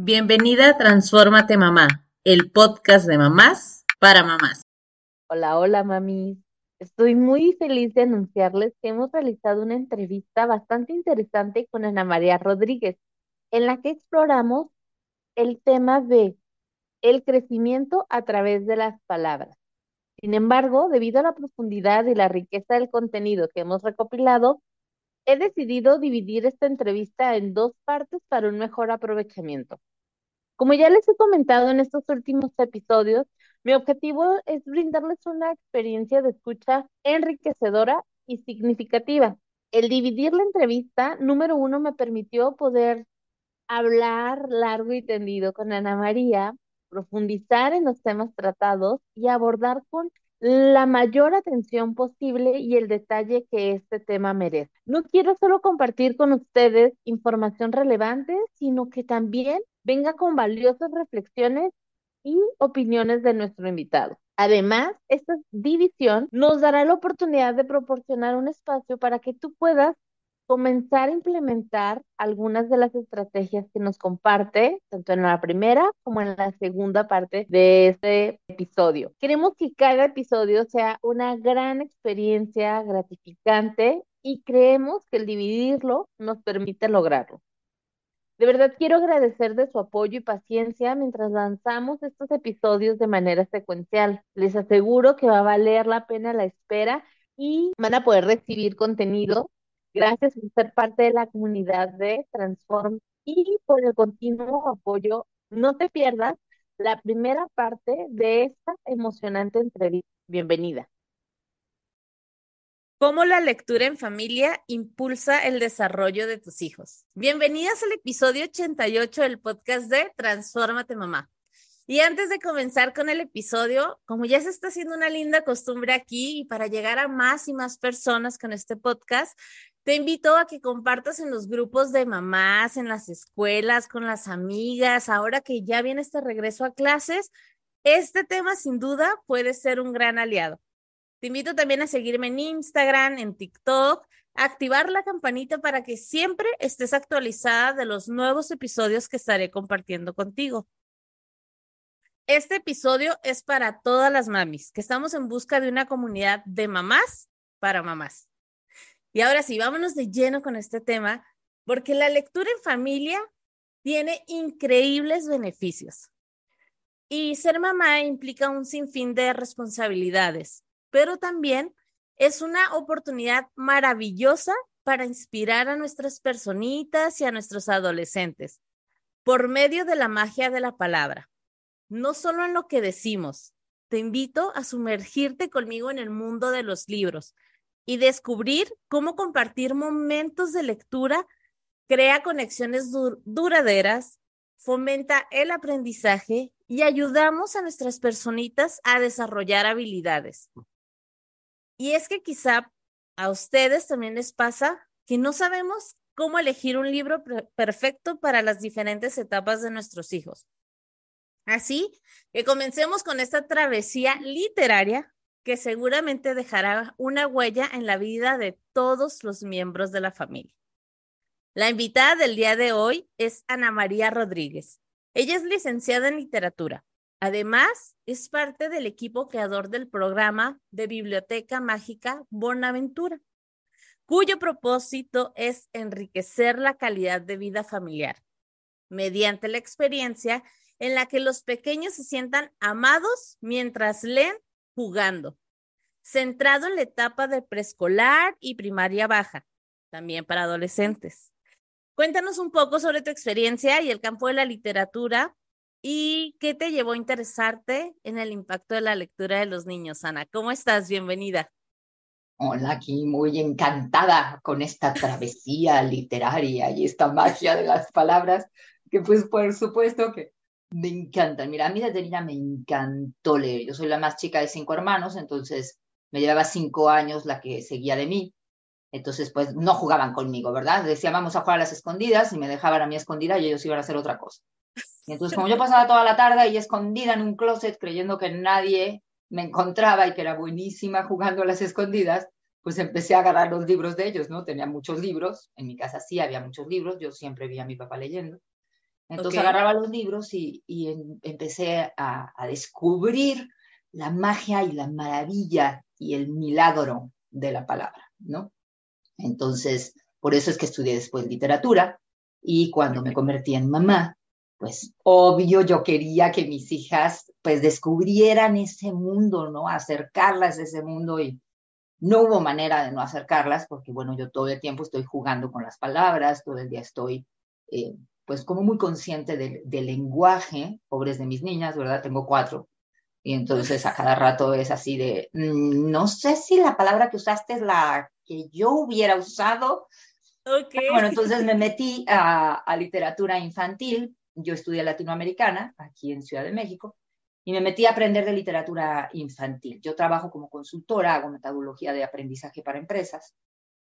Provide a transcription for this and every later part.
Bienvenida a Transfórmate Mamá, el podcast de mamás para mamás. Hola, hola, mami. Estoy muy feliz de anunciarles que hemos realizado una entrevista bastante interesante con Ana María Rodríguez, en la que exploramos el tema de el crecimiento a través de las palabras. Sin embargo, debido a la profundidad y la riqueza del contenido que hemos recopilado, he decidido dividir esta entrevista en dos partes para un mejor aprovechamiento. Como ya les he comentado en estos últimos episodios, mi objetivo es brindarles una experiencia de escucha enriquecedora y significativa. El dividir la entrevista, número uno, me permitió poder hablar largo y tendido con Ana María, profundizar en los temas tratados y abordar con la mayor atención posible y el detalle que este tema merece. No quiero solo compartir con ustedes información relevante, sino que también venga con valiosas reflexiones y opiniones de nuestro invitado. Además, esta división nos dará la oportunidad de proporcionar un espacio para que tú puedas comenzar a implementar algunas de las estrategias que nos comparte, tanto en la primera como en la segunda parte de este episodio. Queremos que cada episodio sea una gran experiencia gratificante y creemos que el dividirlo nos permite lograrlo. De verdad quiero agradecer de su apoyo y paciencia mientras lanzamos estos episodios de manera secuencial. Les aseguro que va a valer la pena la espera y van a poder recibir contenido. Gracias por ser parte de la comunidad de Transform y por el continuo apoyo. No te pierdas la primera parte de esta emocionante entrevista. Bienvenida. ¿Cómo la lectura en familia impulsa el desarrollo de tus hijos? Bienvenidas al episodio 88 del podcast de Transfórmate Mamá. Y antes de comenzar con el episodio, como ya se está haciendo una linda costumbre aquí y para llegar a más y más personas con este podcast, te invito a que compartas en los grupos de mamás, en las escuelas, con las amigas, ahora que ya viene este regreso a clases, este tema sin duda puede ser un gran aliado. Te invito también a seguirme en Instagram, en TikTok, a activar la campanita para que siempre estés actualizada de los nuevos episodios que estaré compartiendo contigo. Este episodio es para todas las mamis, que estamos en busca de una comunidad de mamás para mamás. Y ahora sí, vámonos de lleno con este tema, porque la lectura en familia tiene increíbles beneficios. Y ser mamá implica un sinfín de responsabilidades, pero también es una oportunidad maravillosa para inspirar a nuestras personitas y a nuestros adolescentes por medio de la magia de la palabra. No solo en lo que decimos, te invito a sumergirte conmigo en el mundo de los libros y descubrir cómo compartir momentos de lectura crea conexiones duraderas, fomenta el aprendizaje y ayudamos a nuestras personitas a desarrollar habilidades. Y es que quizá a ustedes también les pasa que no sabemos cómo elegir un libro perfecto para las diferentes etapas de nuestros hijos. Así que comencemos con esta travesía literaria que seguramente dejará una huella en la vida de todos los miembros de la familia. La invitada del día de hoy es Ana María Rodríguez. Ella es licenciada en literatura, Además, es parte del equipo creador del programa de Biblioteca Mágica Bonaventura, cuyo propósito es enriquecer la calidad de vida familiar mediante la experiencia en la que los pequeños se sientan amados mientras leen jugando, centrado en la etapa de preescolar y primaria baja, también para adolescentes. Cuéntanos un poco sobre tu experiencia y el campo de la literatura ¿Y qué te llevó a interesarte en el impacto de la lectura de los niños, Ana? ¿Cómo estás? Bienvenida. Hola, aquí muy encantada con esta travesía literaria y esta magia de las palabras, que pues por supuesto que me encantan. Mira, a mí desde niña me encantó leer. Yo soy la más chica de cinco hermanos, entonces me llevaba cinco años la que seguía de mí. Entonces, pues no jugaban conmigo, ¿verdad? Decían, vamos a jugar a las escondidas y me dejaban a mí escondida y ellos iban a hacer otra cosa. Y entonces, como yo pasaba toda la tarde ahí escondida en un closet creyendo que nadie me encontraba y que era buenísima jugando a las escondidas, pues empecé a agarrar los libros de ellos, ¿no? Tenía muchos libros, en mi casa sí había muchos libros, yo siempre vi a mi papá leyendo. Entonces agarraba los libros y, empecé a, a, descubrir la magia y la maravilla y el milagro de la palabra, ¿no? Entonces, por eso es que estudié después literatura y cuando me convertí en mamá, pues obvio yo quería que mis hijas pues descubrieran ese mundo, ¿no? Acercarlas a ese mundo y no hubo manera de no acercarlas porque bueno, yo todo el tiempo estoy jugando con las palabras, todo el día estoy eh, pues como muy consciente del, lenguaje, pobres de mis niñas, ¿verdad? Tengo cuatro. Y entonces a cada rato es así de, mm, no sé si la palabra que usaste es la que yo hubiera usado. Okay. Bueno, entonces me metí a, a literatura infantil yo estudié latinoamericana aquí en Ciudad de México y me metí a aprender de literatura infantil. Yo trabajo como consultora, hago metodología de aprendizaje para empresas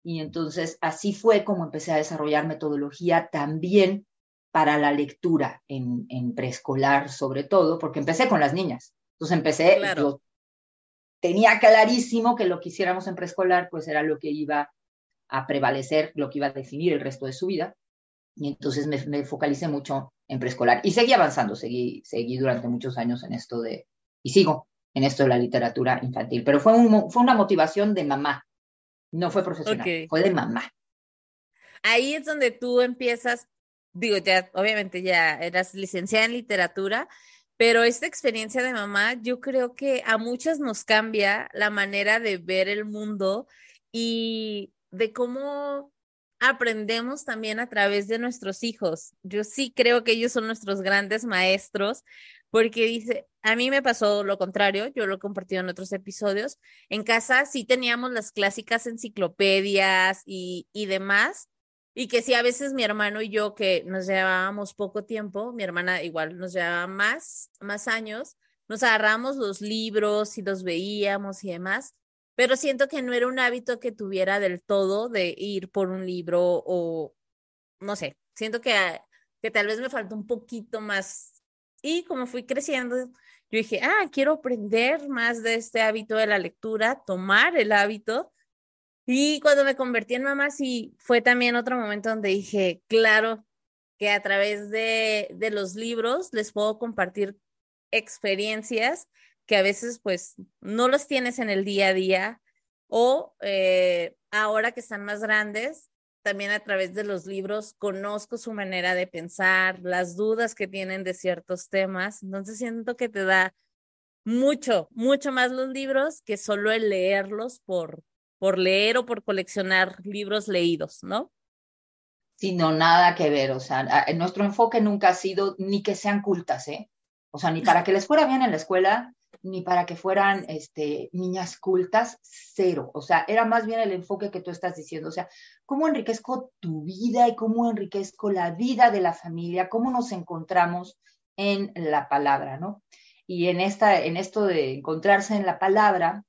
y entonces así fue como empecé a desarrollar metodología también para la lectura en, preescolar sobre todo, porque empecé con las niñas. Entonces empecé, yo tenía clarísimo que lo que hiciéramos en preescolar pues era lo que iba a prevalecer, lo que iba a definir el resto de su vida. Y entonces me, me focalicé mucho en preescolar. Y seguí avanzando, seguí, seguí durante muchos años en esto de, y sigo en esto de la literatura infantil, pero fue, un, fue una motivación de mamá, no fue profesional, fue de mamá. Ahí es donde tú empiezas, digo, ya obviamente ya eras licenciada en literatura, pero esta experiencia de mamá yo creo que a muchas nos cambia la manera de ver el mundo y de cómo aprendemos también a través de nuestros hijos. Yo sí creo que ellos son nuestros grandes maestros, porque dice, a mí me pasó lo contrario, yo lo he compartido en otros episodios. En casa sí teníamos las clásicas enciclopedias y, y demás, y que sí, a veces mi hermano y yo, que nos llevábamos poco tiempo, mi hermana igual nos llevaba más, más años, nos agarramos los libros y los veíamos y demás, pero siento que no era un hábito que tuviera del todo de ir por un libro o, no sé, siento que, que tal vez me faltó un poquito más. Y como fui creciendo, yo dije, ah, quiero aprender más de este hábito de la lectura, tomar el hábito. Y cuando me convertí en mamá, sí, fue también otro momento donde dije, claro, que a través de, de los libros les puedo compartir experiencias que a veces pues no los tienes en el día a día o eh, ahora que están más grandes, también a través de los libros conozco su manera de pensar, las dudas que tienen de ciertos temas. Entonces siento que te da mucho, mucho más los libros que solo el leerlos por, por leer o por coleccionar libros leídos, ¿no? Sí, no, nada que ver. O sea, nuestro enfoque nunca ha sido ni que sean cultas, ¿eh? O sea, ni para que les fuera bien en la escuela, ni para que fueran este, niñas cultas, cero. O sea, era más bien el enfoque que tú estás diciendo. O sea, cómo enriquezco tu vida y cómo enriquezco la vida de la familia, cómo nos encontramos en la palabra, ¿no? Y en, esta, en esto de encontrarse en la palabra,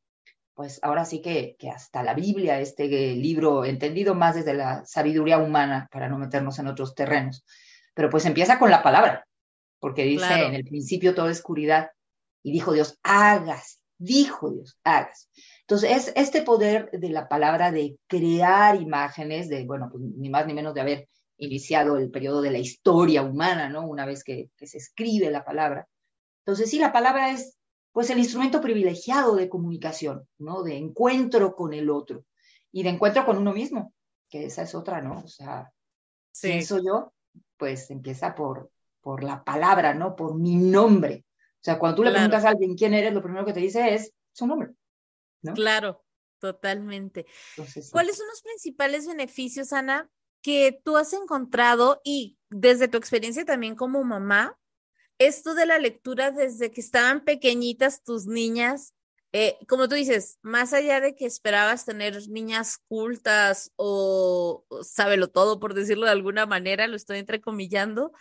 pues ahora sí que, que hasta la Biblia, este libro entendido más desde la sabiduría humana, para no meternos en otros terrenos, pero pues empieza con la palabra, porque dice en el principio toda oscuridad y dijo Dios, hagas, dijo Dios, hagas. Entonces, es este poder de la palabra de crear imágenes, de, bueno, pues ni más ni menos de haber iniciado el periodo de la historia humana, ¿no? Una vez que, se escribe la palabra. Entonces, sí, la palabra es, pues, el instrumento privilegiado de comunicación, ¿no? De encuentro con el otro y de encuentro con uno mismo, que esa es otra, ¿no? O sea, si soy yo, pues empieza por, por la palabra, ¿no? Por mi nombre. O sea, cuando tú le preguntas a alguien quién eres, lo primero que te dice es su nombre. ¿no? Claro, totalmente. ¿Cuáles son los principales beneficios, Ana, que tú has encontrado y desde tu experiencia también como mamá, esto de la lectura desde que estaban pequeñitas tus niñas, eh, como tú dices, más allá de que esperabas tener niñas cultas o, sábelo todo, por decirlo de alguna manera, lo estoy entrecomillando,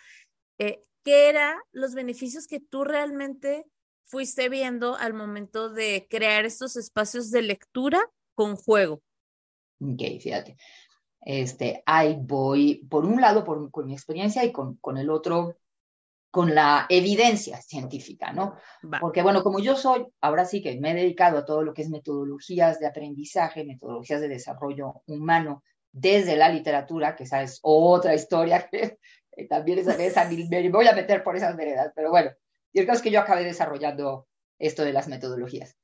eh, ¿qué eran los beneficios que tú realmente fuiste viendo al momento de crear estos espacios de lectura con juego? Ok, fíjate. Este, ahí voy, por un lado, por, con mi experiencia y con, con el otro, con la evidencia científica, ¿no? Porque bueno, como yo soy, ahora sí que me he dedicado a todo lo que es metodologías de aprendizaje, metodologías de desarrollo humano desde la literatura, que esa es otra historia que eh, también esa, esa, me voy a meter por esas veredas, pero bueno, y el caso es que yo acabé desarrollando esto de las metodologías.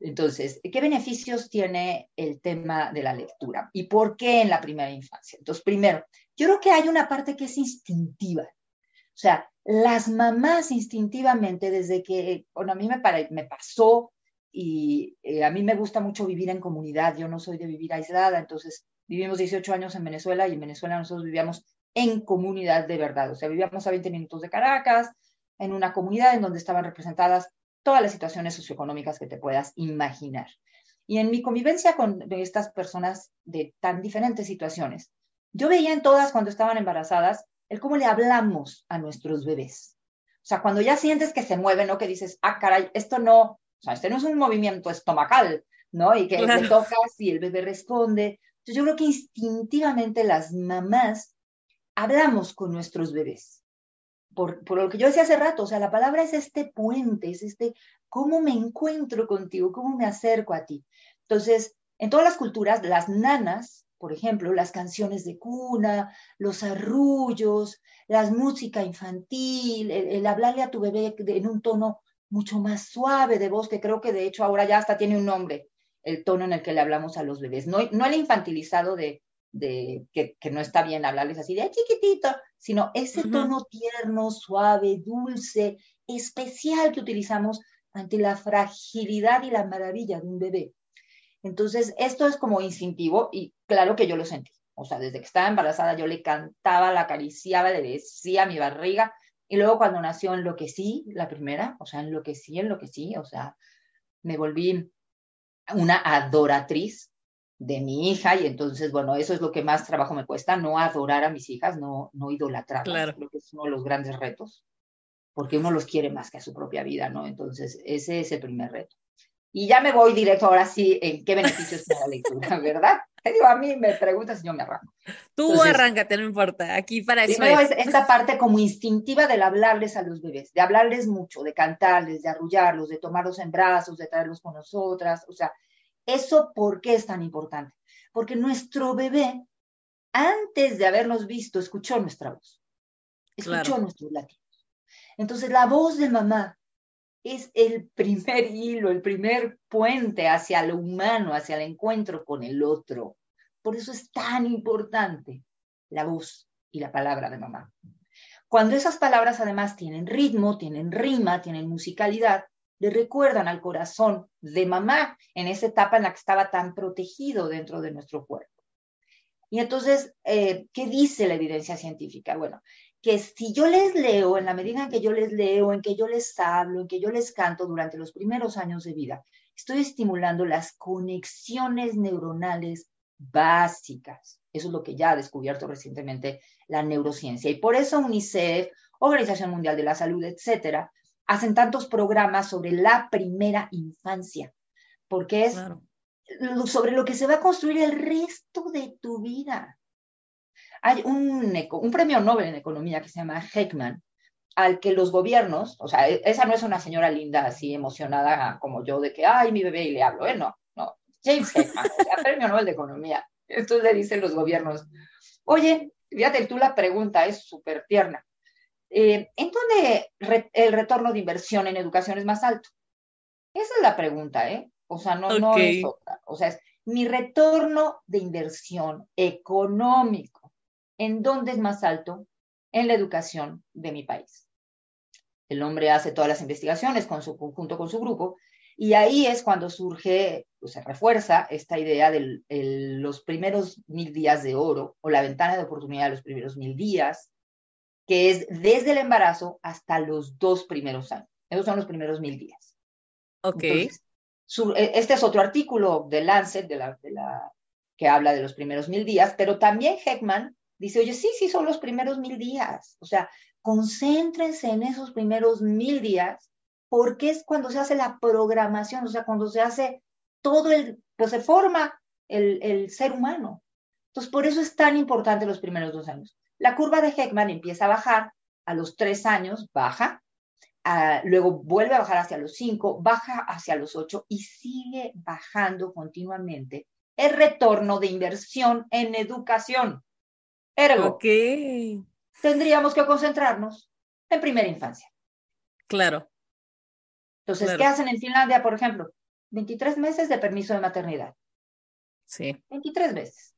Entonces, ¿qué beneficios tiene el tema de la lectura? ¿Y por qué en la primera infancia? Entonces, primero, yo creo que hay una parte que es instintiva. O sea, las mamás instintivamente, desde que, bueno, a mí me, me pasó y eh, a mí me gusta mucho vivir en comunidad, yo no soy de vivir aislada, entonces vivimos 18 años en Venezuela y en Venezuela nosotros vivíamos en comunidad de verdad, o sea, vivíamos a 20 minutos de Caracas, en una comunidad en donde estaban representadas todas las situaciones socioeconómicas que te puedas imaginar. Y en mi convivencia con estas personas de tan diferentes situaciones, yo veía en todas cuando estaban embarazadas el cómo le hablamos a nuestros bebés. O sea, cuando ya sientes que se mueven, ¿no? Que dices, ah, caray, esto no, o sea, este no es un movimiento estomacal, ¿no? Y que le tocas y el bebé responde. Entonces, yo creo que instintivamente las mamás hablamos con nuestros bebés. Por, por, lo que yo decía hace rato, o sea, la palabra es este puente, es este, ¿cómo me encuentro contigo? ¿Cómo me acerco a ti? Entonces, en todas las culturas, las nanas por ejemplo, las canciones de cuna, los arrullos, la música infantil, el, hablarle a tu bebé en un tono mucho más suave de voz, que creo que de hecho ahora ya hasta tiene un nombre, el tono en el que le hablamos a los bebés. No, no el infantilizado de, de que, no está bien hablarles así de chiquitito, sino ese tono tierno, suave, dulce, especial que utilizamos ante la fragilidad y la maravilla de un bebé. Entonces, esto es como instintivo y claro que yo lo sentí. O sea, desde que estaba embarazada yo le cantaba, la acariciaba, le decía mi barriga. Y luego cuando nació enloquecí, la primera, o sea, enloquecí, enloquecí, o sea, me volví una adoratriz de mi hija y entonces, bueno, eso es lo que más trabajo me cuesta, no adorar a mis hijas, no, no idolatrarlas. Claro. Creo que es uno de los grandes retos, porque uno los quiere más que a su propia vida, ¿no? Entonces, ese es el primer reto. Y ya me voy directo ahora sí en qué beneficios tiene la lectura, ¿verdad? Te digo, a mí me preguntas y yo me arranco. Tú arráncate, no importa, aquí para eso es. esta parte como instintiva del hablarles a los bebés, de hablarles mucho, de cantarles, de arrullarlos, de tomarlos en brazos, de traerlos con nosotras, o sea, ¿eso por qué es tan importante? Porque nuestro bebé, antes de habernos visto, escuchó nuestra voz, escuchó nuestros latidos. Entonces, la voz de mamá es el primer hilo, el primer puente hacia lo humano, hacia el encuentro con el otro. Por eso es tan importante la voz y la palabra de mamá. Cuando esas palabras además tienen ritmo, tienen rima, tienen musicalidad, le recuerdan al corazón de mamá en esa etapa en la que estaba tan protegido dentro de nuestro cuerpo. Y entonces, eh, ¿qué dice la evidencia científica? Bueno, que si yo les leo, en la medida en que yo les leo, en que yo les hablo, en que yo les canto durante los primeros años de vida, estoy estimulando las conexiones neuronales básicas. Eso es lo que ya ha descubierto recientemente la neurociencia. Y por eso UNICEF, Organización Mundial de la Salud, etcétera, hacen tantos programas sobre la primera infancia, porque es sobre lo que se va a construir el resto de tu vida. Hay un, un premio Nobel en economía que se llama Heckman, al que los gobiernos, o sea, e, esa no es una señora linda así emocionada como yo de que, ay, mi bebé y le hablo, ¿eh? No, no. James Heckman, o sea, premio Nobel de economía. Entonces le dicen los gobiernos, oye, fíjate tú la pregunta, es súper tierna. Eh, ¿En dónde el retorno de inversión en educación es más alto? Esa es la pregunta, ¿eh? O sea, no, no es otra. O sea, es mi retorno de inversión económico ¿En dónde es más alto? En la educación de mi país. El hombre hace todas las investigaciones con su, junto con su grupo y ahí es cuando surge, o se refuerza esta idea de los primeros mil días de oro o la ventana de oportunidad de los primeros mil días, que es desde el embarazo hasta los dos primeros años. Esos son los primeros mil días. Ok. E, este es otro artículo de Lancet de la, de la, que habla de los primeros mil días, pero también Heckman dice, oye, sí, sí, son los primeros mil días. O sea, concéntrense en esos primeros mil días, porque es cuando se hace la programación, o sea, cuando se hace todo el, pues se forma el, el ser humano. Entonces, por eso es tan importante los primeros dos años. La curva de Heckman empieza a bajar, a los tres años baja, luego vuelve a bajar hacia los cinco, baja hacia los ocho y sigue bajando continuamente el retorno de inversión en educación. Ergo, tendríamos que concentrarnos en primera infancia. Claro. Entonces, ¿qué hacen en Finlandia, por ejemplo? 23 meses de permiso de maternidad. Sí. 23 meses.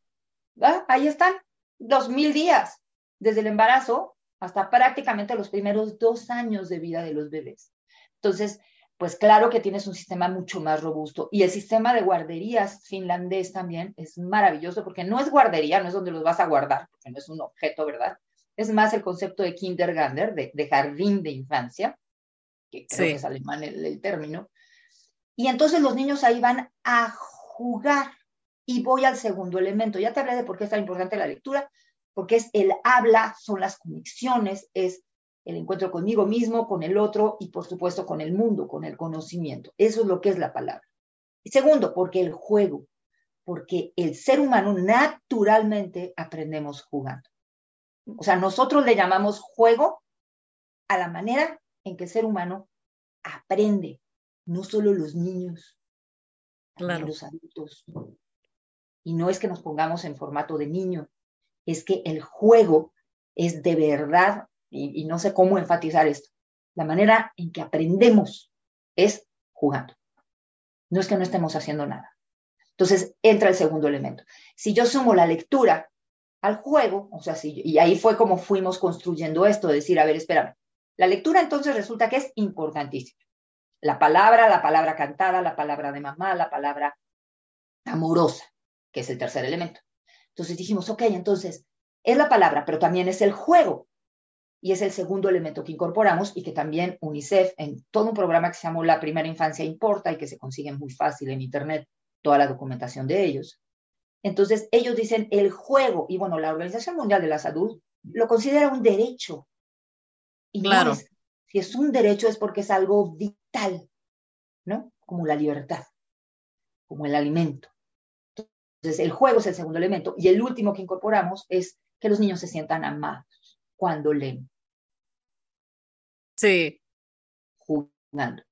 ¿Va? Ahí están, 2.000 días, desde el embarazo hasta prácticamente los primeros dos años de vida de los bebés. Entonces, pues claro que tienes un sistema mucho más robusto. Y el sistema de guarderías finlandés también es maravilloso porque no es guardería, no es donde los vas a guardar, porque no es un objeto, ¿verdad? Es más el concepto de kindergarten, de, jardín de infancia, que creo que es alemán el, término. Y entonces los niños ahí van a jugar. Y voy al segundo elemento. Ya te hablé de por qué es tan importante la lectura, porque es el habla, son las conexiones, es el encuentro conmigo mismo, con el otro y por supuesto con el mundo, con el conocimiento. Eso es lo que es la palabra. Y segundo, porque el juego, porque el ser humano naturalmente aprendemos jugando. O sea, nosotros le llamamos juego a la manera en que el ser humano aprende, no solo los niños, también los adultos. Y no es que nos pongamos en formato de niño, es que el juego es de verdad y, no sé cómo enfatizar esto, la manera en que aprendemos es jugando. No es que no estemos haciendo nada. Entonces entra el segundo elemento. Si yo sumo la lectura al juego, o sea, si, y ahí fue como fuimos construyendo esto, decir, a ver, espérame, la lectura entonces resulta que es importantísima. La palabra, la palabra cantada, la palabra de mamá, la palabra amorosa, que es el tercer elemento. Entonces dijimos, ok, entonces es la palabra, pero también es el juego y es el segundo elemento que incorporamos y que también UNICEF en todo un programa que se llamó La Primera Infancia Importa y que se consigue muy fácil en Internet toda la documentación de ellos. Entonces, ellos dicen el juego, y bueno, la Organización Mundial de la Salud lo considera un derecho. Y claro. si es un derecho es porque es algo vital, ¿no? Como la libertad, como el alimento. Entonces, el juego es el segundo elemento. Y el último que incorporamos es que los niños se sientan amados cuando leen. Sí. Jugando.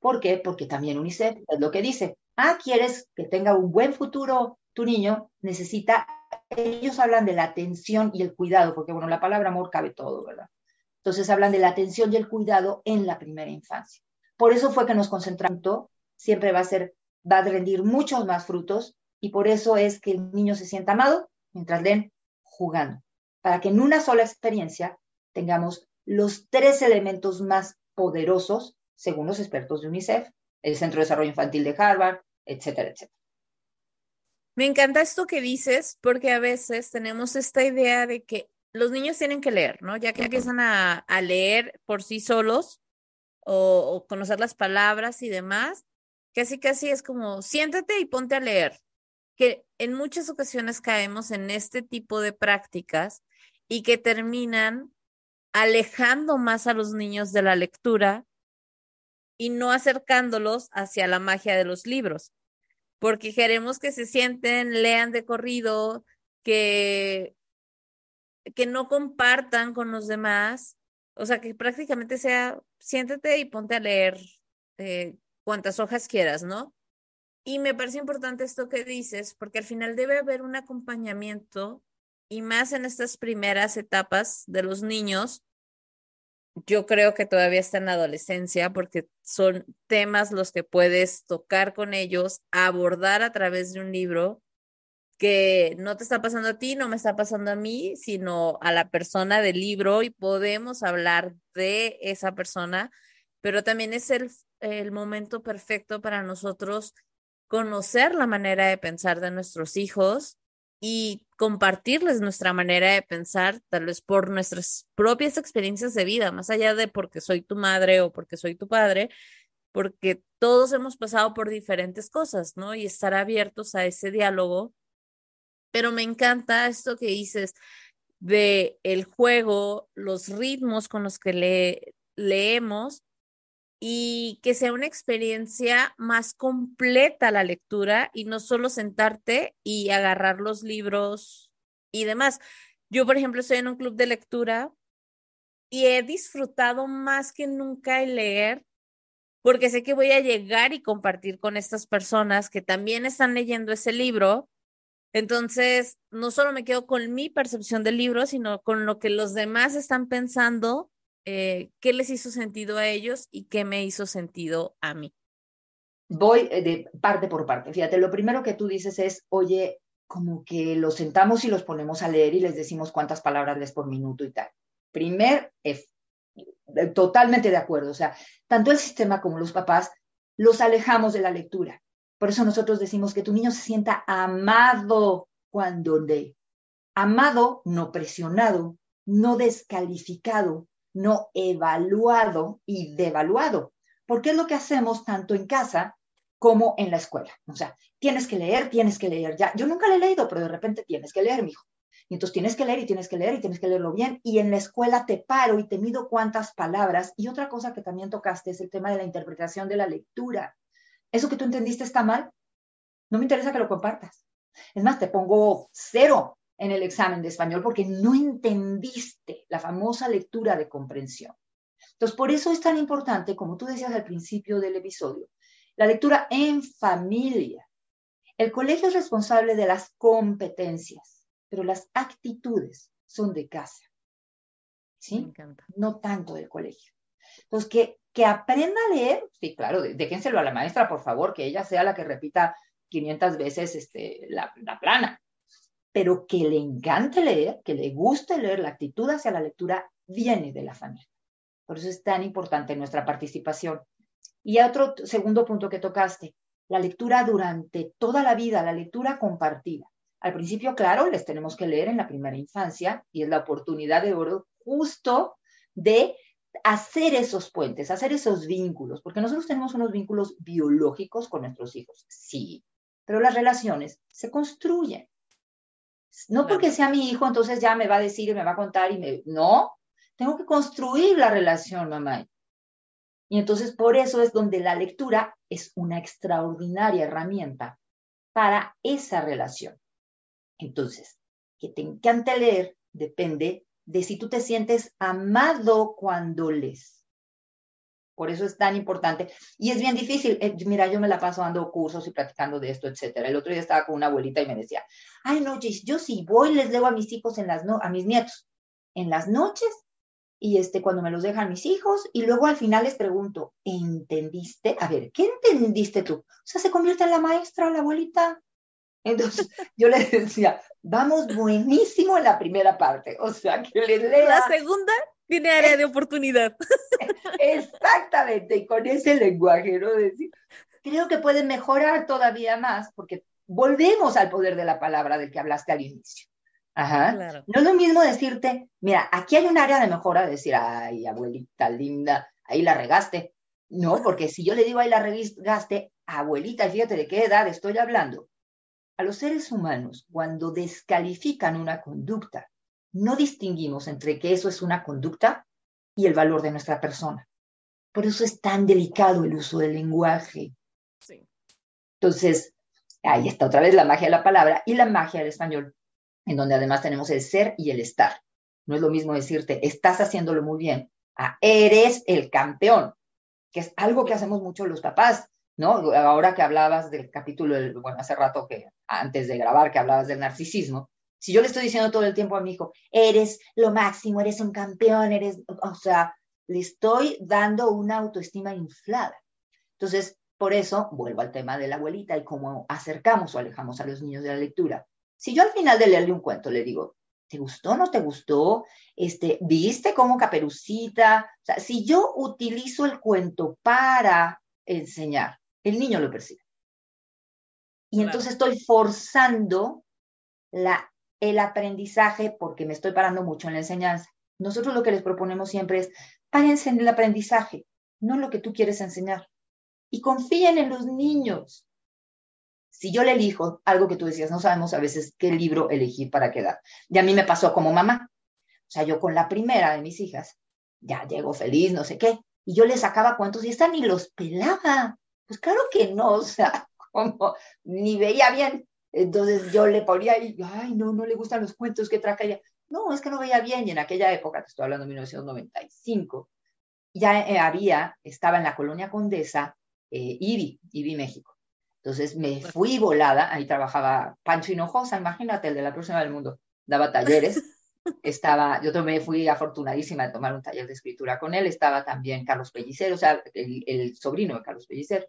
¿Por qué? Porque también UNICEF es lo que dice. Ah, ¿quieres que tenga un buen futuro tu niño? Necesita, ellos hablan de la atención y el cuidado, porque bueno, la palabra amor cabe todo, ¿verdad? Entonces hablan de la atención y el cuidado en la primera infancia. Por eso fue que nos concentramos, siempre va a ser, va a rendir muchos más frutos y por eso es que el niño se sienta amado mientras leen jugando, para que en una sola experiencia tengamos los tres elementos más poderosos, según los expertos de UNICEF, el Centro de Desarrollo Infantil de Harvard, etcétera, etcétera. Me encanta esto que dices, porque a veces tenemos esta idea de que los niños tienen que leer, ¿no? Ya que empiezan a, leer por sí solos o, o, conocer las palabras y demás, casi casi es como siéntate y ponte a leer, que en muchas ocasiones caemos en este tipo de prácticas y que terminan alejando más a los niños de la lectura y no acercándolos hacia la magia de los libros, porque queremos que se sienten, lean de corrido, que, que no compartan con los demás, o sea, que prácticamente sea, siéntate y ponte a leer eh, cuantas hojas quieras, ¿no? Y me parece importante esto que dices, porque al final debe haber un acompañamiento y más en estas primeras etapas de los niños, yo creo que todavía está en la adolescencia porque son temas los que puedes tocar con ellos, abordar a través de un libro que no te está pasando a ti, no me está pasando a mí, sino a la persona del libro y podemos hablar de esa persona, pero también es el, el momento perfecto para nosotros conocer la manera de pensar de nuestros hijos y compartirles nuestra manera de pensar, tal vez por nuestras propias experiencias de vida, más allá de porque soy tu madre o porque soy tu padre, porque todos hemos pasado por diferentes cosas, ¿no? Y estar abiertos a ese diálogo. Pero me encanta esto que dices de el juego, los ritmos con los que le, leemos y que sea una experiencia más completa la lectura y no solo sentarte y agarrar los libros y demás. Yo, por ejemplo, estoy en un club de lectura y he disfrutado más que nunca el leer porque sé que voy a llegar y compartir con estas personas que también están leyendo ese libro Entonces, no solo me quedo con mi percepción del libro, sino con lo que los demás están pensando, eh, qué les hizo sentido a ellos y qué me hizo sentido a mí. Voy eh, de parte por parte. Fíjate, lo primero que tú dices es, oye, como que los sentamos y los ponemos a leer y les decimos cuántas palabras lees por minuto y tal. Primer, F, totalmente de acuerdo. O sea, tanto el sistema como los papás los alejamos de la lectura. Por eso nosotros decimos que tu niño se sienta amado cuando lee. Amado, no presionado, no descalificado, no evaluado y devaluado. Porque es lo que hacemos tanto en casa como en la escuela. O sea, tienes que leer, tienes que leer ya. Yo nunca le he leído, pero de repente tienes que leer, mijo. Y entonces tienes que leer y tienes que leer y tienes que leerlo bien. Y en la escuela te paro y te mido cuántas palabras. Y otra cosa que también tocaste es el tema de la interpretación de la lectura. Eso que tú entendiste está mal. No me interesa que lo compartas. Es más, te pongo cero en el examen de español porque no entendiste la famosa lectura de comprensión. Entonces, por eso es tan importante, como tú decías al principio del episodio, la lectura en familia. El colegio es responsable de las competencias pero las actitudes son de casa. ¿Sí? No tanto del colegio. Entonces, que, que aprenda a leer, sí, claro, déjenselo a la maestra, por favor, que ella sea la que repita 500 veces este, la, la plana, pero que le encante leer, que le guste leer, la actitud hacia la lectura viene de la familia. Por eso es tan importante nuestra participación. Y otro segundo punto que tocaste, la lectura durante toda la vida, la lectura compartida. Al principio, claro, les tenemos que leer en la primera infancia y es la oportunidad de oro justo de hacer esos puentes, hacer esos vínculos, porque nosotros tenemos unos vínculos biológicos con nuestros hijos, sí, pero las relaciones se construyen. No porque sea mi hijo, entonces ya me va a decir y me va a contar y me... No, tengo que construir la relación, mamá. Y entonces por eso es donde la lectura es una extraordinaria herramienta para esa relación. Entonces, que te encanta leer depende de si tú te sientes amado cuando lees. Por eso es tan importante. Y es bien difícil. Eh, mira, yo me la paso dando cursos y practicando de esto, etcétera. El otro día estaba con una abuelita y me decía, ay, no, yo sí voy, les leo a mis hijos en las no a mis nietos en las noches y este cuando me los dejan mis hijos y luego al final les pregunto, ¿entendiste? A ver, ¿qué entendiste tú? O sea, se convierte en la maestra, la abuelita. Entonces yo le decía, vamos buenísimo en la primera parte, o sea, que le lea. La segunda tiene área de oportunidad. Exactamente, y con ese lenguaje, ¿no? Decir, creo que puede mejorar todavía más, porque volvemos al poder de la palabra del que hablaste al inicio. Ajá. No es lo mismo decirte, mira, aquí hay un área de mejora, decir, ay, abuelita linda, ahí la regaste. No, porque si yo le digo ahí la regaste, abuelita, fíjate de qué edad estoy hablando a los seres humanos, cuando descalifican una conducta, no distinguimos entre que eso es una conducta y el valor de nuestra persona. Por eso es tan delicado el uso del lenguaje. Entonces, ahí está otra vez la magia de la palabra y la magia del español, en donde además tenemos el ser y el estar. No es lo mismo decirte, estás haciéndolo muy bien, a eres el campeón, que es algo que hacemos mucho los papás. ¿no? Ahora que hablabas del capítulo, bueno, hace rato que antes de grabar que hablabas del narcisismo, si yo le estoy diciendo todo el tiempo a mi hijo, eres lo máximo, eres un campeón, eres, o sea, le estoy dando una autoestima inflada. Entonces, por eso vuelvo al tema de la abuelita y cómo acercamos o alejamos a los niños de la lectura. Si yo al final de leerle un cuento le digo, ¿te gustó? ¿No te gustó? Este, ¿Viste cómo caperucita? O sea, si yo utilizo el cuento para enseñar, el niño lo percibe. Y entonces estoy forzando la, el aprendizaje porque me estoy parando mucho en la enseñanza. Nosotros lo que les proponemos siempre es, párense en el aprendizaje, no lo que tú quieres enseñar. Y confíen en los niños. Si yo le elijo algo que tú decías, no sabemos a veces qué libro elegir para quedar. Y a mí me pasó como mamá. O sea, yo con la primera de mis hijas, ya llego feliz, no sé qué, y yo le sacaba cuentos y esta ni los pelaba. Pues claro que no, o sea, como ni veía bien. Entonces yo le ponía y, ay, no, no le gustan los cuentos que traje ella. No, es que no veía bien. Y en aquella época, te estoy hablando de 1995, ya eh, había, estaba en la colonia Condesa, eh, IBI, IBI México. Entonces me fui volada, ahí trabajaba Pancho Hinojosa, imagínate, el de la próxima del mundo, daba talleres. Estaba, yo también fui afortunadísima de tomar un taller de escritura con él, estaba también Carlos Pellicer, o sea, el, el sobrino de Carlos Pellicer,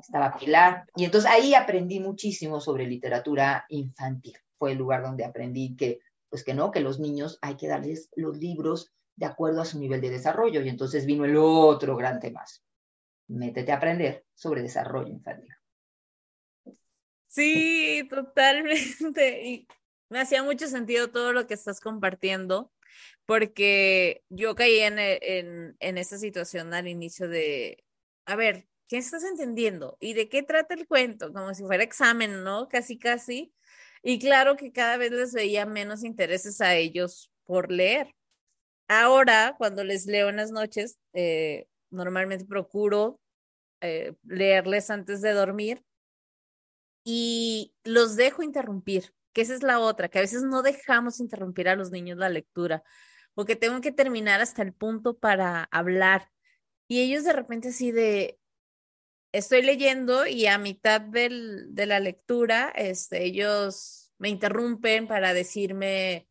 estaba Pilar, y entonces ahí aprendí muchísimo sobre literatura infantil. Fue el lugar donde aprendí que, pues que no, que los niños hay que darles los libros de acuerdo a su nivel de desarrollo, y entonces vino el otro gran tema. Métete a aprender sobre desarrollo infantil. Sí, totalmente. Y me hacía mucho sentido todo lo que estás compartiendo, porque yo caí en, en, en esa situación al inicio de, a ver, ¿qué estás entendiendo? ¿Y de qué trata el cuento? Como si fuera examen, ¿no? Casi, casi. Y claro que cada vez les veía menos intereses a ellos por leer. Ahora, cuando les leo en las noches, eh, normalmente procuro eh, leerles antes de dormir y los dejo interrumpir, que esa es la otra, que a veces no dejamos interrumpir a los niños la lectura, porque tengo que terminar hasta el punto para hablar. Y ellos de repente así de, estoy leyendo y a mitad del, de la lectura, este, ellos me interrumpen para decirme,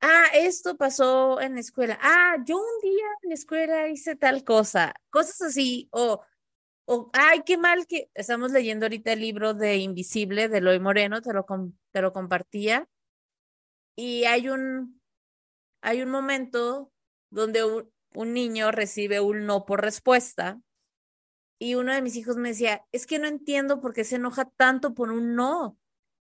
ah, esto pasó en la escuela, ah, yo un día en la escuela hice tal cosa, cosas así, o o, ay, qué mal que estamos leyendo ahorita el libro de Invisible de Eloy Moreno, te lo, te lo compartía. Y hay un, hay un momento donde un, un niño recibe un no por respuesta y uno de mis hijos me decía, es que no entiendo por qué se enoja tanto por un no.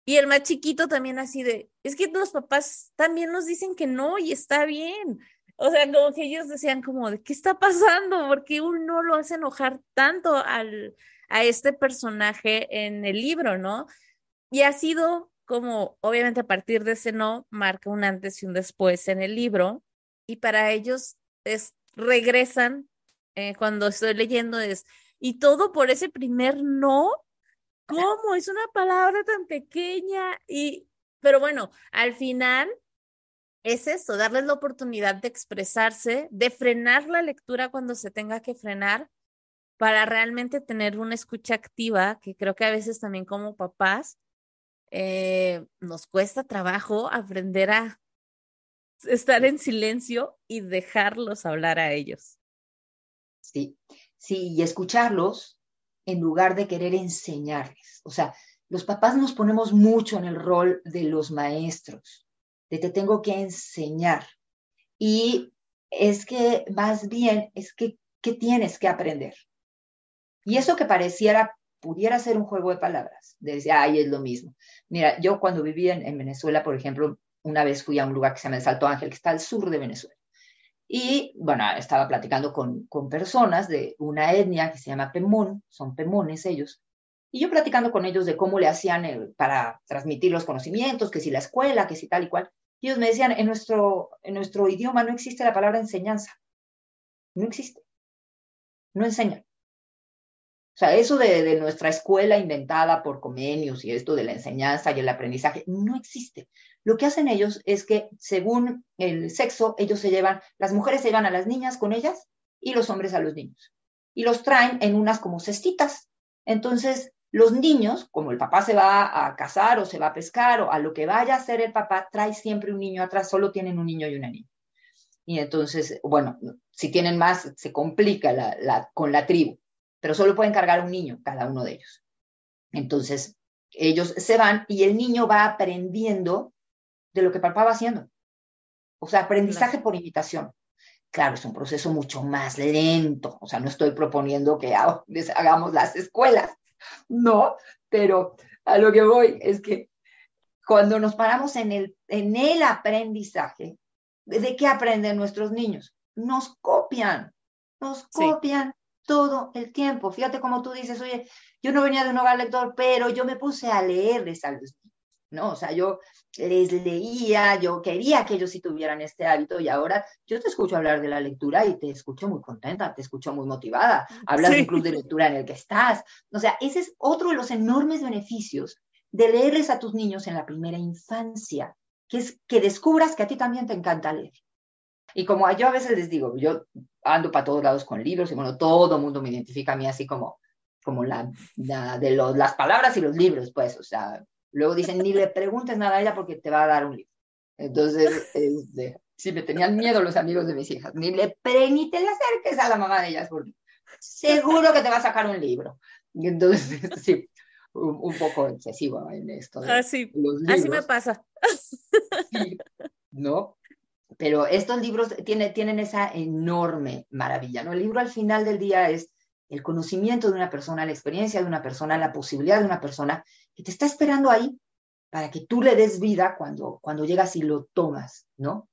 Y el más chiquito también así de, es que los papás también nos dicen que no y está bien. O sea, como que ellos decían como, ¿de qué está pasando? ¿Por qué uno lo hace enojar tanto al, a este personaje en el libro, no? Y ha sido como, obviamente a partir de ese no, marca un antes y un después en el libro. Y para ellos es, regresan eh, cuando estoy leyendo es, y todo por ese primer no, ¿cómo? Es una palabra tan pequeña y, pero bueno, al final es esto, darles la oportunidad de expresarse, de frenar la lectura cuando se tenga que frenar para realmente tener una escucha activa, que creo que a veces también como papás eh, nos cuesta trabajo aprender a estar en silencio y dejarlos hablar a ellos. Sí, sí, y escucharlos en lugar de querer enseñarles. O sea, los papás nos ponemos mucho en el rol de los maestros te tengo que enseñar. Y es que más bien es que, ¿qué tienes que aprender? Y eso que pareciera, pudiera ser un juego de palabras, decía, ay, es lo mismo. Mira, yo cuando vivía en, Venezuela, por ejemplo, una vez fui a un lugar que se llama el Salto Ángel, que está al sur de Venezuela. Y bueno, estaba platicando con, con personas de una etnia que se llama Pemón, son Pemones ellos, y yo platicando con ellos de cómo le hacían para transmitir los conocimientos, que si la escuela, que si tal y cual ellos me decían, en nuestro, en nuestro idioma no existe la palabra enseñanza. No existe. No enseñan. O sea, eso de, nuestra escuela inventada por Comenius y esto de la enseñanza y el aprendizaje, no existe. Lo que hacen ellos es que según el sexo, ellos se llevan, las mujeres se llevan a las niñas con ellas y los hombres a los niños. Y los traen en unas como cestitas. Entonces, los niños, como el papá se va a casar o se va a pescar o a lo que vaya a hacer el papá, trae siempre un niño atrás, solo tienen un niño y una niña. Y entonces, bueno, si tienen más, se complica con la tribu, pero solo pueden cargar un niño, cada uno de ellos. Entonces, ellos se van y el niño va aprendiendo de lo que papá va haciendo. O sea, aprendizaje por imitación. Claro, es un proceso mucho más lento. O sea, no estoy proponiendo que hagamos las escuelas, no, pero a lo que voy es que cuando nos paramos en el, en el aprendizaje, ¿de qué aprenden nuestros niños? Nos copian, nos copian todo el tiempo. Fíjate como tú dices, oye, yo no venía de un hogar lector, pero yo me puse a leerles a los ¿no? O sea, yo les leía, yo quería que ellos sí tuvieran este hábito y ahora yo te escucho hablar de la lectura y te escucho muy contenta, te escucho muy motivada, hablas de un club de lectura en el que estás. O sea, ese es otro de los enormes beneficios de leerles a tus niños en la primera infancia, que es que descubras que a ti también te encanta leer. Y como yo a veces les digo, yo ando para todos lados con libros y bueno, todo el mundo me identifica a mí así como como la, de las palabras y los libros, pues, o sea, luego dicen, ni le preguntes nada a ella porque te va a dar un libro. Entonces, este, sí, me tenían miedo los amigos de mis hijas, ni, le pre, ni te le acerques a la mamá de ellas porque seguro que te va a sacar un libro. Y entonces, sí, un, poco excesivo en esto. así, ah, así me pasa. Sí, ¿no? Pero estos libros tienen, esa enorme maravilla, ¿no? El libro al final del día es el conocimiento de una persona, la experiencia de una persona, la posibilidad de una persona que te está esperando ahí para que tú le des vida cuando, cuando llegas y lo tomas, ¿no?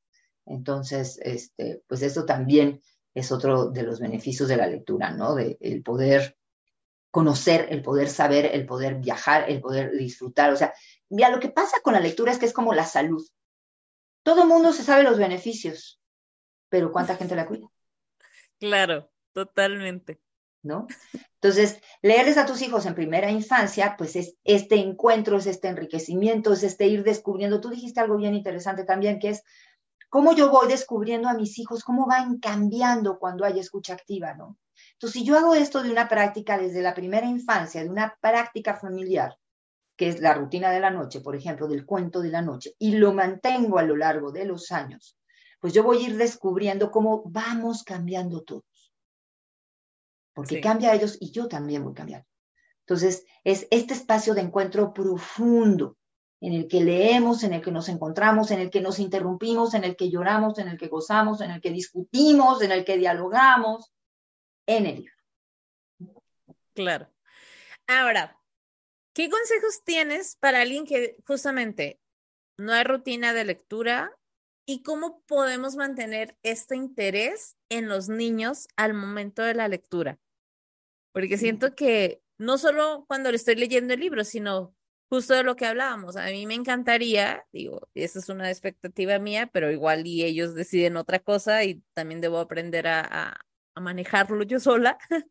Entonces, este, pues esto también es otro de los beneficios de la lectura, ¿no? De el poder conocer, el poder saber, el poder viajar, el poder disfrutar. O sea, mira, lo que pasa con la lectura es que es como la salud. Todo el mundo se sabe los beneficios, pero ¿cuánta gente la cuida? Claro, totalmente. ¿No? Entonces, leerles a tus hijos en primera infancia, pues es este encuentro, es este enriquecimiento, es este ir descubriendo. Tú dijiste algo bien interesante también, que es cómo yo voy descubriendo a mis hijos, cómo van cambiando cuando hay escucha activa, ¿no? Entonces, si yo hago esto de una práctica desde la primera infancia, de una práctica familiar, que es la rutina de la noche, por ejemplo, del cuento de la noche, y lo mantengo a lo largo de los años, pues yo voy a ir descubriendo cómo vamos cambiando todos. Porque cambia a ellos y yo también voy cambiando. Entonces, es este espacio de encuentro profundo en el que leemos, en el que nos encontramos, en el que nos interrumpimos, en el que lloramos, en el que gozamos, en el que discutimos, en el que dialogamos, en el libro. Claro. Ahora, ¿qué consejos tienes para alguien que justamente no hay rutina de lectura y cómo podemos mantener este interés en los niños al momento de la lectura? Porque siento que no solo cuando le estoy leyendo el libro, sino justo de lo que hablábamos. A mí me encantaría, digo, esa es una expectativa mía, pero igual y ellos deciden otra cosa y también debo aprender a, a manejarlo yo sola,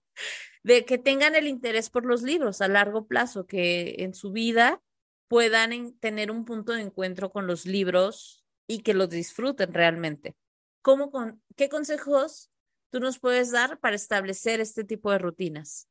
de que tengan el interés por los libros a largo plazo, que en su vida puedan tener un punto de encuentro con los libros y que los disfruten realmente. ¿Cómo con, ¿Qué consejos tú nos puedes dar para establecer este tipo de rutinas?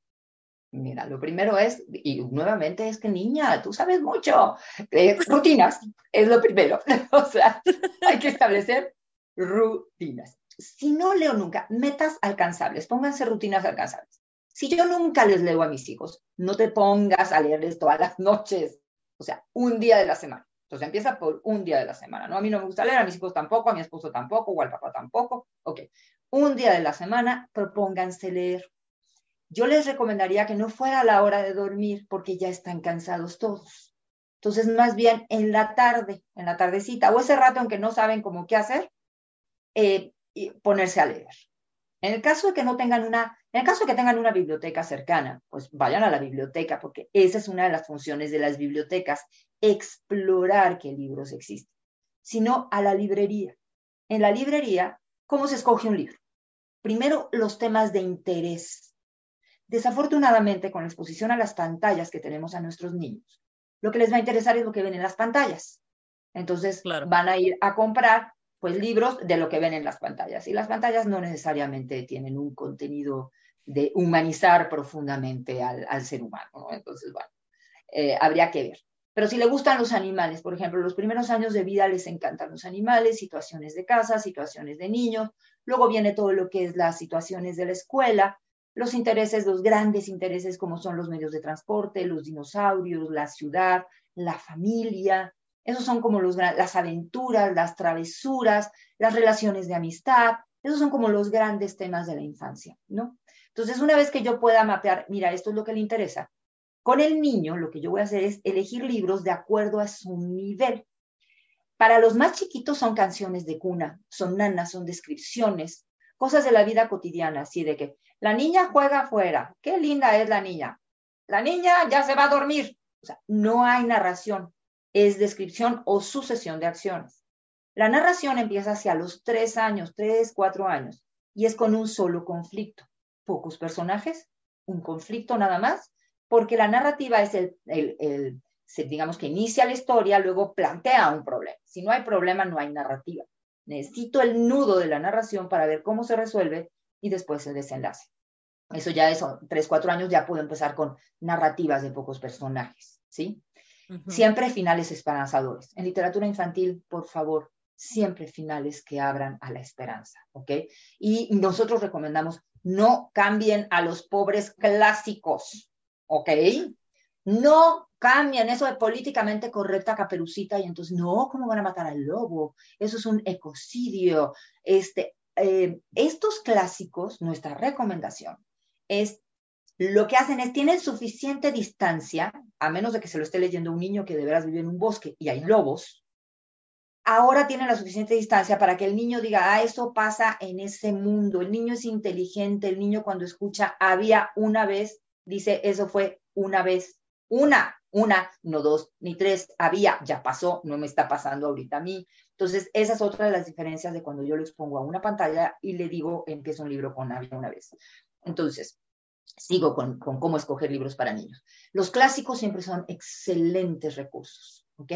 Mira, lo primero es, y nuevamente es que niña, tú sabes mucho, eh, rutinas es lo primero. o sea, hay que establecer rutinas si no leo nunca, metas alcanzables, pónganse rutinas alcanzables. Si yo nunca les leo a mis hijos, no te pongas a leerles todas las noches, o sea, un día de la semana. Entonces empieza por un día de la semana, ¿no? A mí no me gusta leer, a mis hijos tampoco, a mi esposo tampoco, o al papá tampoco. Ok, un día de la semana, propónganse leer. Yo les recomendaría que no fuera a la hora de dormir porque ya están cansados todos. Entonces, más bien en la tarde, en la tardecita, o ese rato en que no saben cómo qué hacer, eh, y ponerse a leer. En el caso de que no tengan una, en el caso de que tengan una biblioteca cercana, pues vayan a la biblioteca, porque esa es una de las funciones de las bibliotecas, explorar qué libros existen, sino a la librería. En la librería, ¿cómo se escoge un libro? Primero, los temas de interés. Desafortunadamente, con la exposición a las pantallas que tenemos a nuestros niños, lo que les va a interesar es lo que ven en las pantallas. Entonces, van a ir a comprar pues libros de lo que ven en las pantallas. Y las pantallas no necesariamente tienen un contenido de humanizar profundamente al, ser humano. Entonces, bueno, eh, habría que ver. Pero si le gustan los animales, por ejemplo, los primeros años de vida les encantan los animales, situaciones de casa, situaciones de niños, luego viene todo lo que es las situaciones de la escuela, los intereses, los grandes intereses como son los medios de transporte, los dinosaurios, la ciudad, la familia, esos son como los, las aventuras, las travesuras, las relaciones de amistad. Esos son como los grandes temas de la infancia, ¿no? Entonces, una vez que yo pueda mapear, mira, esto es lo que le interesa, con el niño lo que yo voy a hacer es elegir libros de acuerdo a su nivel. Para los más chiquitos son canciones de cuna, son nanas, son descripciones, cosas de la vida cotidiana, así de que la niña juega afuera, qué linda es la niña, la niña ya se va a dormir. No hay narración, es descripción o sucesión de acciones. La narración empieza hacia los tres años, tres, cuatro años, y es con un solo conflicto. Pocos personajes, un conflicto nada más, porque la narrativa es el, digamos que inicia la historia, luego plantea un problema. Si no hay problema, no hay narrativa. Necesito el nudo de la narración para ver cómo se resuelve y después el desenlace. eso ya es, tres, cuatro años, ya puedo empezar con narrativas de pocos personajes, ¿sí? Siempre finales esperanzadores. En literatura infantil, por favor, siempre finales que abran a la esperanza, ¿ok? Y nosotros recomendamos no cambien a los pobres clásicos, ¿ok? No cambien eso de políticamente correcta caperucita y entonces, no, ¿cómo van a matar al lobo? Eso es un ecocidio. Este, eh, estos clásicos, nuestra recomendación es lo que hacen es, tienen suficiente distancia, a menos de que se lo esté leyendo un niño que de veras vive en un bosque y hay lobos, ahora tienen la suficiente distancia para que el niño diga, ah, eso pasa en ese mundo, el niño es inteligente, el niño cuando escucha, había una vez, dice, eso fue una vez, una, una, no dos, ni tres, había, ya pasó, no me está pasando ahorita a mí. Entonces, esa es otra de las diferencias de cuando yo lo expongo a una pantalla y le digo es un libro con había una vez. Entonces, sigo con, cómo escoger libros para niños. Los clásicos siempre son excelentes recursos, ¿ok?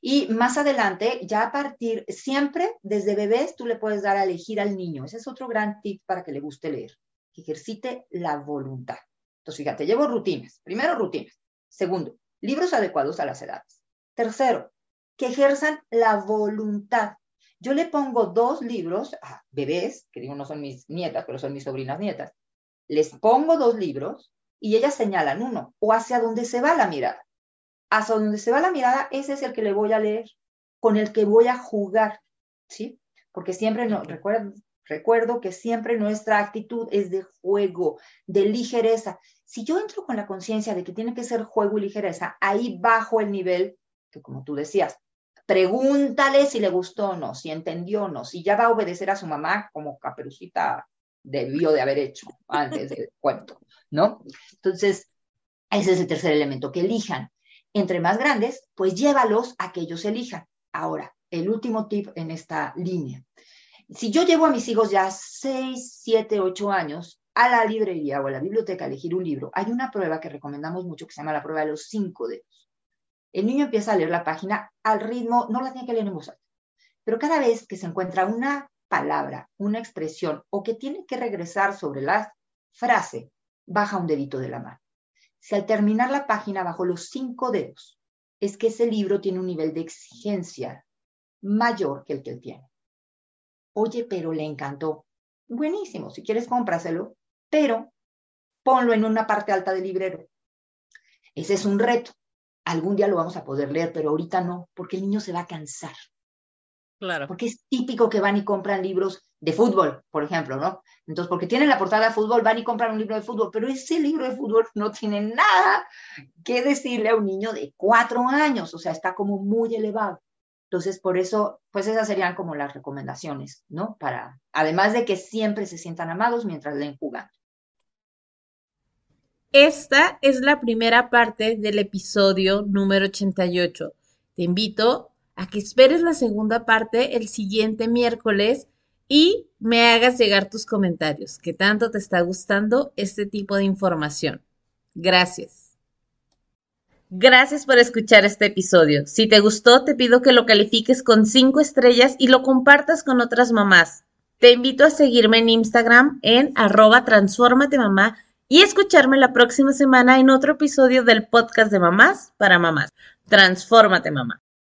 Y más adelante, ya a partir, siempre desde bebés, tú le puedes dar a elegir al niño. Ese es otro gran tip para que le guste leer, que ejercite la voluntad. Entonces, fíjate, llevo rutinas. Primero, rutinas. Segundo, libros adecuados a las edades. Tercero, que ejerzan la voluntad. Yo le pongo dos libros a bebés, que digo no son mis nietas, pero son mis sobrinas nietas, les pongo dos libros y ellas señalan uno o hacia dónde se va la mirada. Hacia dónde se va la mirada, ese es el que le voy a leer, con el que voy a jugar, ¿sí? Porque siempre, no, recuerdo, recuerdo que siempre nuestra actitud es de juego, de ligereza. Si yo entro con la conciencia de que tiene que ser juego y ligereza, ahí bajo el nivel, que como tú decías, pregúntale si le gustó o no, si entendió o no, si ya va a obedecer a su mamá como caperucita debió de haber hecho antes del cuento, ¿no? Entonces, ese es el tercer elemento, que elijan. Entre más grandes, pues llévalos a que ellos elijan. Ahora, el último tip en esta línea. Si yo llevo a mis hijos ya 6, 7, 8 años a la librería o a la biblioteca a elegir un libro, hay una prueba que recomendamos mucho que se llama la prueba de los cinco dedos. El niño empieza a leer la página al ritmo, no la tiene que leer en voz alta, pero cada vez que se encuentra una palabra, una expresión o que tiene que regresar sobre la frase, baja un dedito de la mano. Si al terminar la página bajo los cinco dedos, es que ese libro tiene un nivel de exigencia mayor que el que él tiene. Oye, pero le encantó. Buenísimo, si quieres cómpraselo, pero ponlo en una parte alta del librero. Ese es un reto. Algún día lo vamos a poder leer, pero ahorita no, porque el niño se va a cansar. Claro. Porque es típico que van y compran libros de fútbol, por ejemplo, ¿no? Entonces, porque tienen la portada de fútbol, van y compran un libro de fútbol, pero ese libro de fútbol no tiene nada que decirle a un niño de cuatro años, o sea, está como muy elevado. Entonces, por eso, pues esas serían como las recomendaciones, ¿no? Para, además de que siempre se sientan amados mientras leen jugando. Esta es la primera parte del episodio número 88. Te invito a que esperes la segunda parte el siguiente miércoles y me hagas llegar tus comentarios, que tanto te está gustando este tipo de información. Gracias. Gracias por escuchar este episodio. Si te gustó, te pido que lo califiques con cinco estrellas y lo compartas con otras mamás. Te invito a seguirme en Instagram en arroba mamá y escucharme la próxima semana en otro episodio del podcast de mamás para mamás. Transfórmate mamá.